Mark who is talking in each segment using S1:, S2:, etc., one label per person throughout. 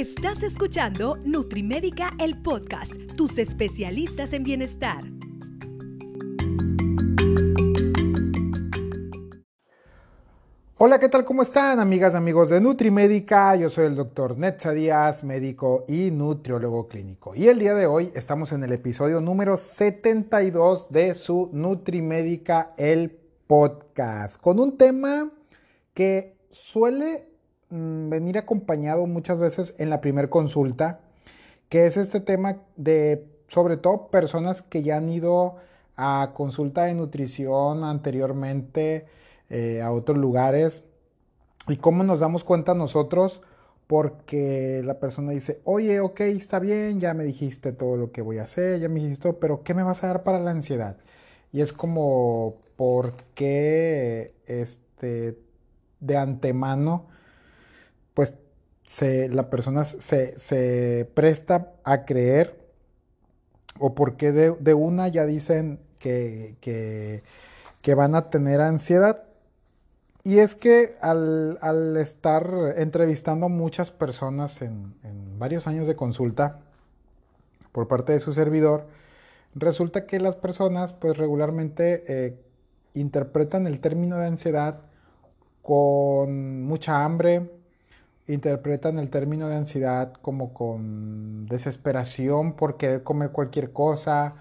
S1: Estás escuchando Nutrimédica, el podcast, tus especialistas en bienestar.
S2: Hola, ¿qué tal? ¿Cómo están, amigas amigos de Nutrimédica? Yo soy el doctor Netza Díaz, médico y nutriólogo clínico. Y el día de hoy estamos en el episodio número 72 de su Nutrimédica, el podcast, con un tema que suele venir acompañado muchas veces en la primera consulta, que es este tema de, sobre todo, personas que ya han ido a consulta de nutrición anteriormente, eh, a otros lugares. ¿Y cómo nos damos cuenta nosotros? Porque la persona dice, oye, ok, está bien, ya me dijiste todo lo que voy a hacer, ya me dijiste todo, pero ¿qué me vas a dar para la ansiedad? Y es como, ¿por qué este, de antemano, se, la persona se, se, presta a creer? ¿O por qué de, de una ya dicen que, que, van a tener ansiedad? Y es que al, estar entrevistando a muchas personas en, varios años de consulta por parte de su servidor, resulta que las personas pues regularmente eh, interpretan el término de ansiedad con mucha hambre, interpretan el término de ansiedad como con desesperación por querer comer cualquier cosa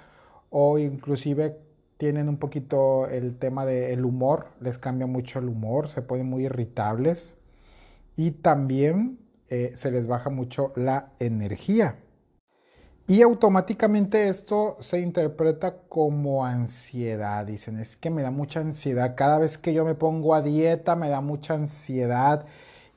S2: o inclusive tienen un poquito el tema del humor, les cambia mucho el humor, se ponen muy irritables y también eh, se les baja mucho la energía. Y automáticamente esto se interpreta como ansiedad. Dicen, es que me da mucha ansiedad. Cada vez que yo me pongo a dieta me da mucha ansiedad.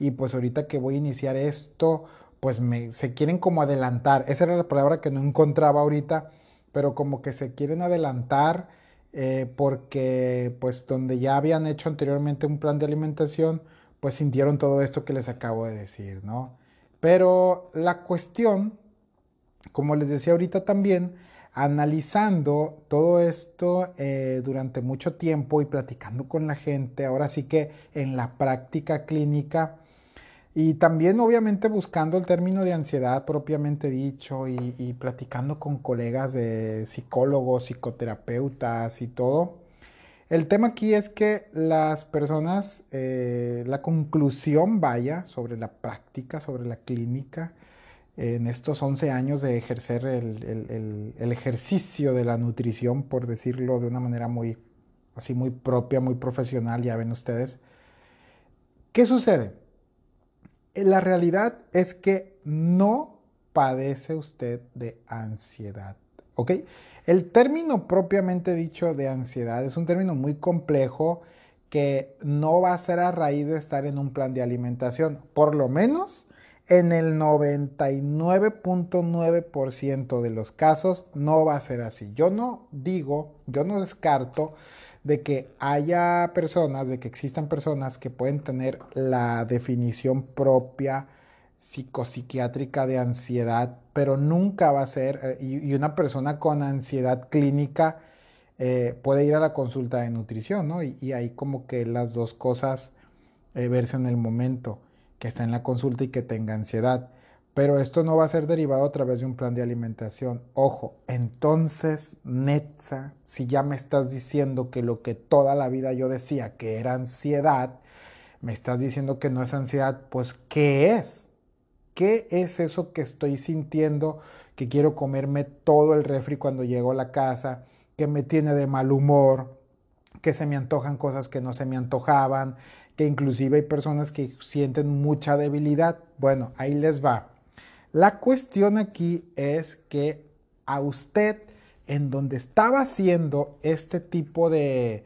S2: Y pues ahorita que voy a iniciar esto, pues me, se quieren como adelantar. Esa era la palabra que no encontraba ahorita, pero como que se quieren adelantar eh, porque pues donde ya habían hecho anteriormente un plan de alimentación, pues sintieron todo esto que les acabo de decir, ¿no? Pero la cuestión, como les decía ahorita también, analizando todo esto eh, durante mucho tiempo y platicando con la gente, ahora sí que en la práctica clínica, y también obviamente buscando el término de ansiedad propiamente dicho y, platicando con colegas de psicólogos, psicoterapeutas y todo. El tema aquí es que las personas, eh, la conclusión vaya sobre la práctica, sobre la clínica, en estos 11 años de ejercer el, el ejercicio de la nutrición, por decirlo de una manera muy, así muy propia, muy profesional, ya ven ustedes. ¿Qué sucede? La realidad es que no padece usted de ansiedad, ¿ok? El término propiamente dicho de ansiedad es un término muy complejo que no va a ser a raíz de estar en un plan de alimentación, por lo menos en el 99.9% de los casos no va a ser así. Yo no digo, yo no descarto de que haya personas, de que existan personas que pueden tener la definición propia psicopsiquiátrica de ansiedad, pero nunca va a ser, eh, y, una persona con ansiedad clínica eh, puede ir a la consulta de nutrición, ¿no? Y, ahí como que las dos cosas eh, verse en el momento, que está en la consulta y que tenga ansiedad. Pero esto no va a ser derivado a través de un plan de alimentación. Ojo, entonces, Netza, si ya me estás diciendo que lo que toda la vida yo decía que era ansiedad, me estás diciendo que no es ansiedad, pues ¿qué es? ¿Qué es eso que estoy sintiendo? Que quiero comerme todo el refri cuando llego a la casa, que me tiene de mal humor, que se me antojan cosas que no se me antojaban, que inclusive hay personas que sienten mucha debilidad. Bueno, ahí les va. La cuestión aquí es que a usted, en donde estaba haciendo este tipo de,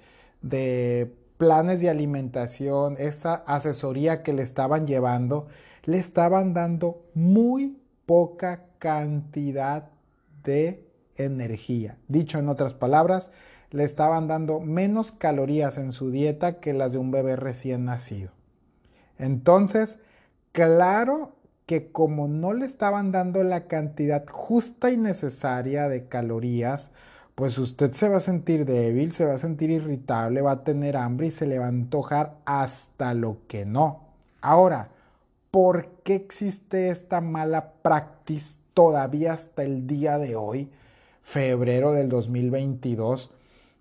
S2: planes de alimentación, esa asesoría que le estaban llevando, le estaban dando muy poca cantidad de energía. Dicho en otras palabras, le estaban dando menos calorías en su dieta que las de un bebé recién nacido. Entonces, claro que como no le estaban dando la cantidad justa y necesaria de calorías, pues usted se va a sentir débil, se va a sentir irritable, va a tener hambre y se le va a antojar hasta lo que no. Ahora, por qué existe esta mala práctica todavía hasta el día de hoy, febrero del 2022.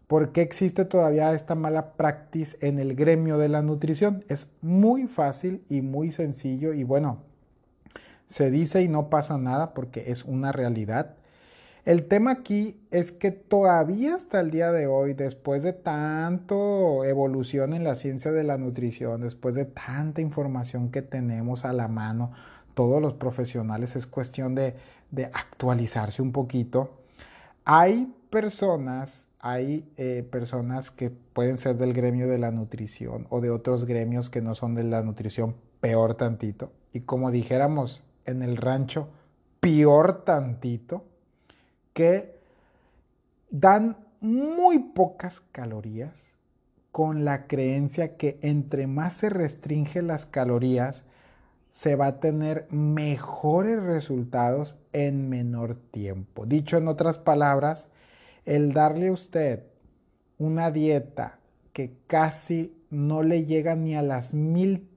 S2: ¿Por qué existe todavía esta mala práctica en el gremio de la nutrición? Es muy fácil y muy sencillo y bueno, se dice y no pasa nada porque es una realidad. El tema aquí es que todavía hasta el día de hoy, después de tanto evolución en la ciencia de la nutrición, después de tanta información que tenemos a la mano, todos los profesionales, es cuestión de, actualizarse un poquito. Hay personas, hay eh, personas que pueden ser del gremio de la nutrición o de otros gremios que no son de la nutrición, peor tantito. Y como dijéramos en el rancho, peor tantito, que dan muy pocas calorías con la creencia que entre más se restringe las calorías, se va a tener mejores resultados en menor tiempo. Dicho en otras palabras, el darle a usted una dieta que casi no le llega ni a las mil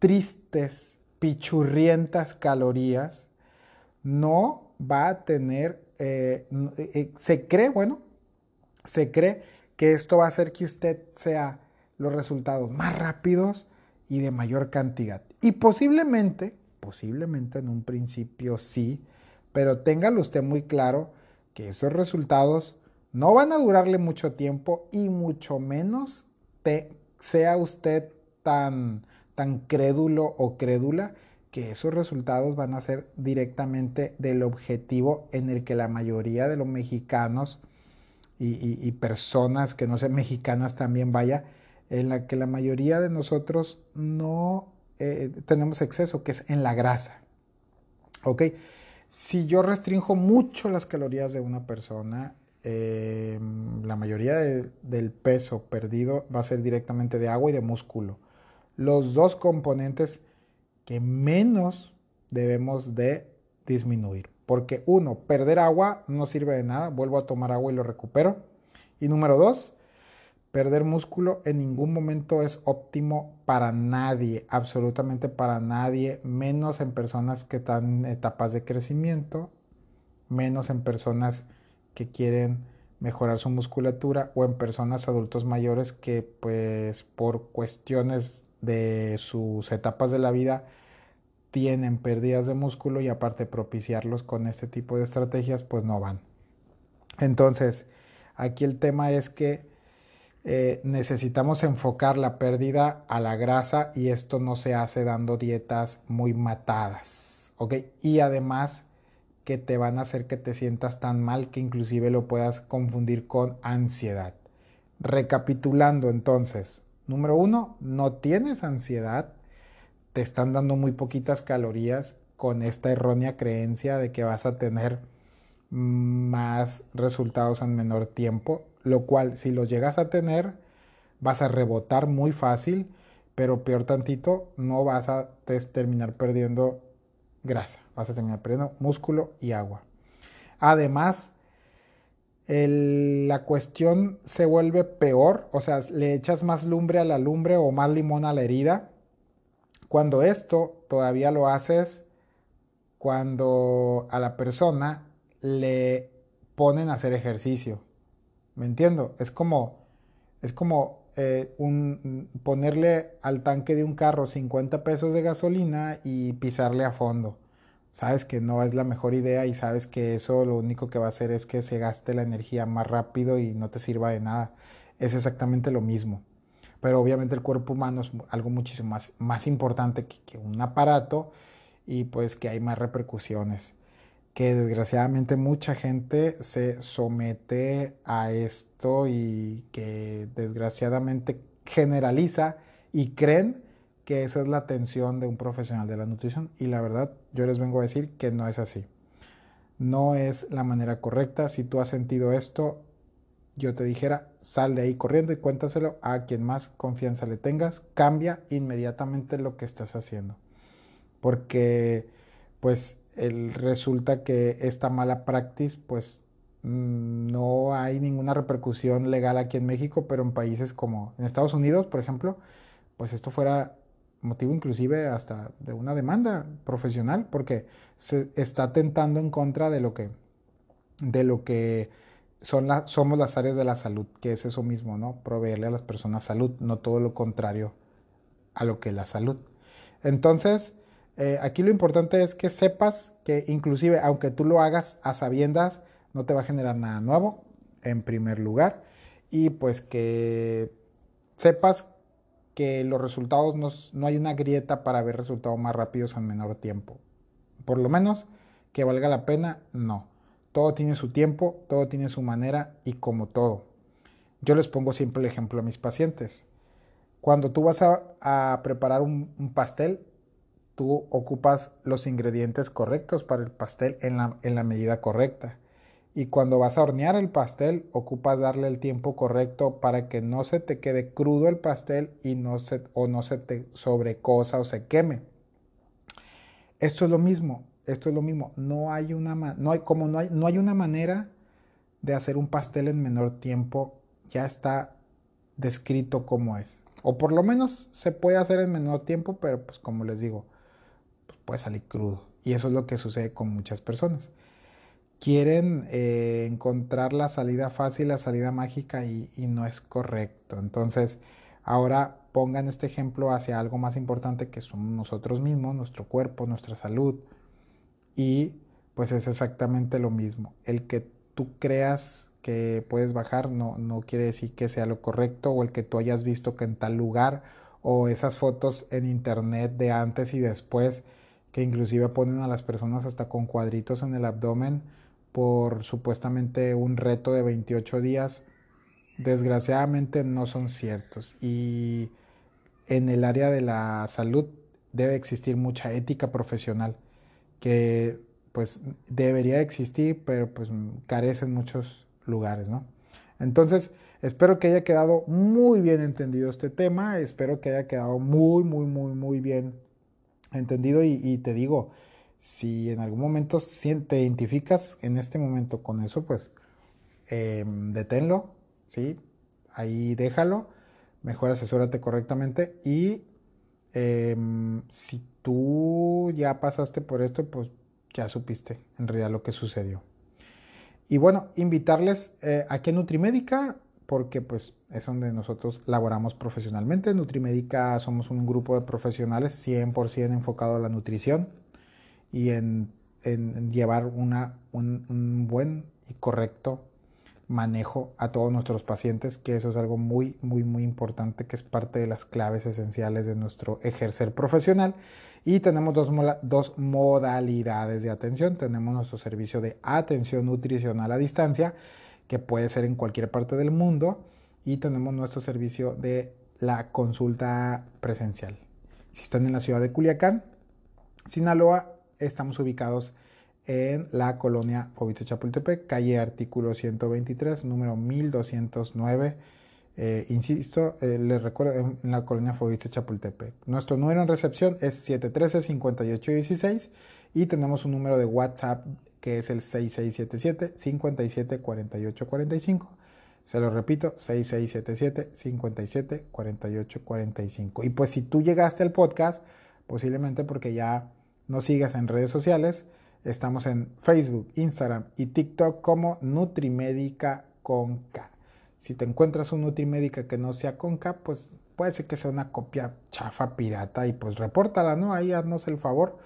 S2: tristes, pichurrientas calorías, no va a tener, eh, eh, se cree, bueno, se cree que esto va a hacer que usted sea los resultados más rápidos y de mayor cantidad. Y posiblemente, posiblemente en un principio sí, pero téngalo usted muy claro que esos resultados no van a durarle mucho tiempo y mucho menos sea usted tan, tan crédulo o crédula que esos resultados van a ser directamente del objetivo en el que la mayoría de los mexicanos y, personas que no sean mexicanas también vaya, en la que la mayoría de nosotros no eh, tenemos exceso, que es en la grasa. ¿Ok? Si yo restringo mucho las calorías de una persona, eh, la mayoría del peso perdido va a ser directamente de agua y de músculo. Los dos componentes que menos debemos de disminuir. Porque uno, perder agua no sirve de nada, vuelvo a tomar agua y lo recupero. Y número dos, Perder músculo en ningún momento es óptimo para nadie, absolutamente para nadie, menos en personas que están en etapas de crecimiento, menos en personas que quieren mejorar su musculatura o en personas adultos mayores que pues por cuestiones de sus etapas de la vida tienen pérdidas de músculo y aparte propiciarlos con este tipo de estrategias pues no van. Entonces, aquí el tema es que eh, necesitamos enfocar la pérdida a la grasa y esto no se hace dando dietas muy matadas, ¿ok? Y además que te van a hacer que te sientas tan mal que inclusive lo puedas confundir con ansiedad. Recapitulando entonces, número uno, no tienes ansiedad, te están dando muy poquitas calorías con esta errónea creencia de que vas a tener más resultados en menor tiempo lo cual si los llegas a tener vas a rebotar muy fácil, pero peor tantito no vas a terminar perdiendo grasa, vas a terminar perdiendo músculo y agua. Además, la cuestión se vuelve peor, o sea, le echas más lumbre a la lumbre o más limón a la herida, cuando esto todavía lo haces cuando a la persona le ponen a hacer ejercicio. ¿Me entiendo? Es como, es como eh, un, ponerle al tanque de un carro 50 pesos de gasolina y pisarle a fondo. Sabes que no es la mejor idea y sabes que eso lo único que va a hacer es que se gaste la energía más rápido y no te sirva de nada. Es exactamente lo mismo. Pero obviamente el cuerpo humano es algo muchísimo más, más importante que, que un aparato y pues que hay más repercusiones que desgraciadamente mucha gente se somete a esto y que desgraciadamente generaliza y creen que esa es la atención de un profesional de la nutrición y la verdad yo les vengo a decir que no es así. No es la manera correcta. Si tú has sentido esto, yo te dijera, sal de ahí corriendo y cuéntaselo a quien más confianza le tengas. Cambia inmediatamente lo que estás haciendo. Porque pues el, resulta que esta mala praxis, pues mm, no hay ninguna repercusión legal aquí en México, pero en países como en Estados Unidos, por ejemplo, pues esto fuera motivo inclusive hasta de una demanda profesional, porque se está tentando en contra de lo que, de lo que son somos las áreas de la salud, que es eso mismo, ¿no? Proveerle a las personas salud, no todo lo contrario a lo que es la salud. Entonces, eh, aquí lo importante es que sepas que inclusive aunque tú lo hagas a sabiendas, no te va a generar nada nuevo, en primer lugar, y pues que sepas que los resultados no, hay una grieta para ver resultados más rápidos en menor tiempo. Por lo menos que valga la pena, no. Todo tiene su tiempo, todo tiene su manera y como todo. Yo les pongo siempre el ejemplo a mis pacientes. Cuando tú vas a, preparar un, pastel, tú ocupas los ingredientes correctos para el pastel en la medida correcta. Y cuando vas a hornear el pastel, ocupas darle el tiempo correcto para que no se te quede crudo el pastel y no se, o no se te sobrecosa o se queme. Esto es lo mismo esto es lo mismo, no hay una, no hay, como no hay, no hay una manera de hacer un pastel en menor tiempo, ya está descrito como es. O por lo menos se puede hacer en menor tiempo, pero pues como les digo, pues puede salir crudo. Y eso es lo que sucede con muchas personas. Quieren eh, encontrar la salida fácil, la salida mágica y, no es correcto. Entonces, ahora pongan este ejemplo hacia algo más importante que somos nosotros mismos, nuestro cuerpo, nuestra salud, y pues es exactamente lo mismo. El que tú creas que puedes bajar no, no quiere decir que sea lo correcto o el que tú hayas visto que en tal lugar o esas fotos en internet de antes y después que inclusive ponen a las personas hasta con cuadritos en el abdomen por supuestamente un reto de 28 días, desgraciadamente no son ciertos. Y en el área de la salud debe existir mucha ética profesional que pues debería existir, pero pues carece en muchos lugares, ¿no? Entonces, espero que haya quedado muy bien entendido este tema, espero que haya quedado muy, muy, muy, muy bien entendido y, te digo, si en algún momento te identificas en este momento con eso, pues em, deténlo, ¿sí? Ahí déjalo, mejor asesórate correctamente y em, si tú ya pasaste por esto, pues ya supiste en realidad lo que sucedió. Y bueno, invitarles eh, aquí a Nutrimédica, porque pues es donde nosotros laboramos profesionalmente. Nutrimédica somos un grupo de profesionales 100% enfocado a la nutrición y en, llevar una, un buen y correcto manejo a todos nuestros pacientes, que eso es algo muy, muy, muy importante, que es parte de las claves esenciales de nuestro ejercer profesional. Y tenemos dos, dos modalidades de atención. Tenemos nuestro servicio de atención nutricional a distancia, que puede ser en cualquier parte del mundo. Y tenemos nuestro servicio de la consulta presencial. Si están en la ciudad de Culiacán, Sinaloa, estamos ubicados en la colonia Fobite Chapultepec, calle artículo 123, número 1209. Eh, insisto, eh, les recuerdo en, la colonia Fobite Chapultepec. Nuestro número en recepción es 713-5816 y tenemos un número de WhatsApp que es el 6677-574845. Se lo repito, 6677-574845. Y pues si tú llegaste al podcast, posiblemente porque ya nos sigas en redes sociales, Estamos en Facebook, Instagram y TikTok como Nutrimédica Conca. Si te encuentras un Nutrimédica que no sea Conca, pues puede ser que sea una copia chafa pirata y pues repórtala, ¿no? Ahí haznos el favor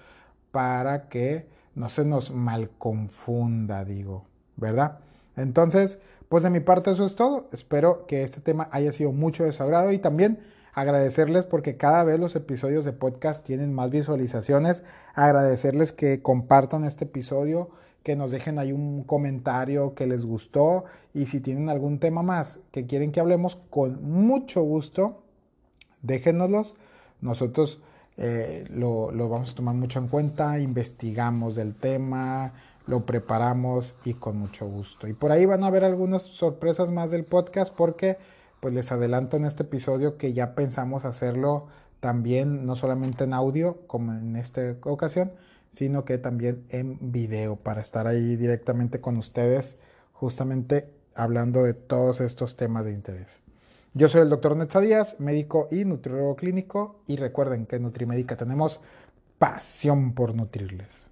S2: para que no se nos mal confunda, digo, ¿verdad? Entonces, pues de mi parte eso es todo. Espero que este tema haya sido mucho de su agrado y también agradecerles porque cada vez los episodios de podcast tienen más visualizaciones, agradecerles que compartan este episodio, que nos dejen ahí un comentario que les gustó y si tienen algún tema más que quieren que hablemos, con mucho gusto, déjenoslos. Nosotros eh, lo, lo vamos a tomar mucho en cuenta, investigamos del tema, lo preparamos y con mucho gusto. Y por ahí van a haber algunas sorpresas más del podcast porque pues les adelanto en este episodio que ya pensamos hacerlo también no solamente en audio como en esta ocasión, sino que también en video para estar ahí directamente con ustedes justamente hablando de todos estos temas de interés. Yo soy el doctor Netza Díaz, médico y nutriólogo clínico, y recuerden que en Nutrimédica tenemos pasión por nutrirles.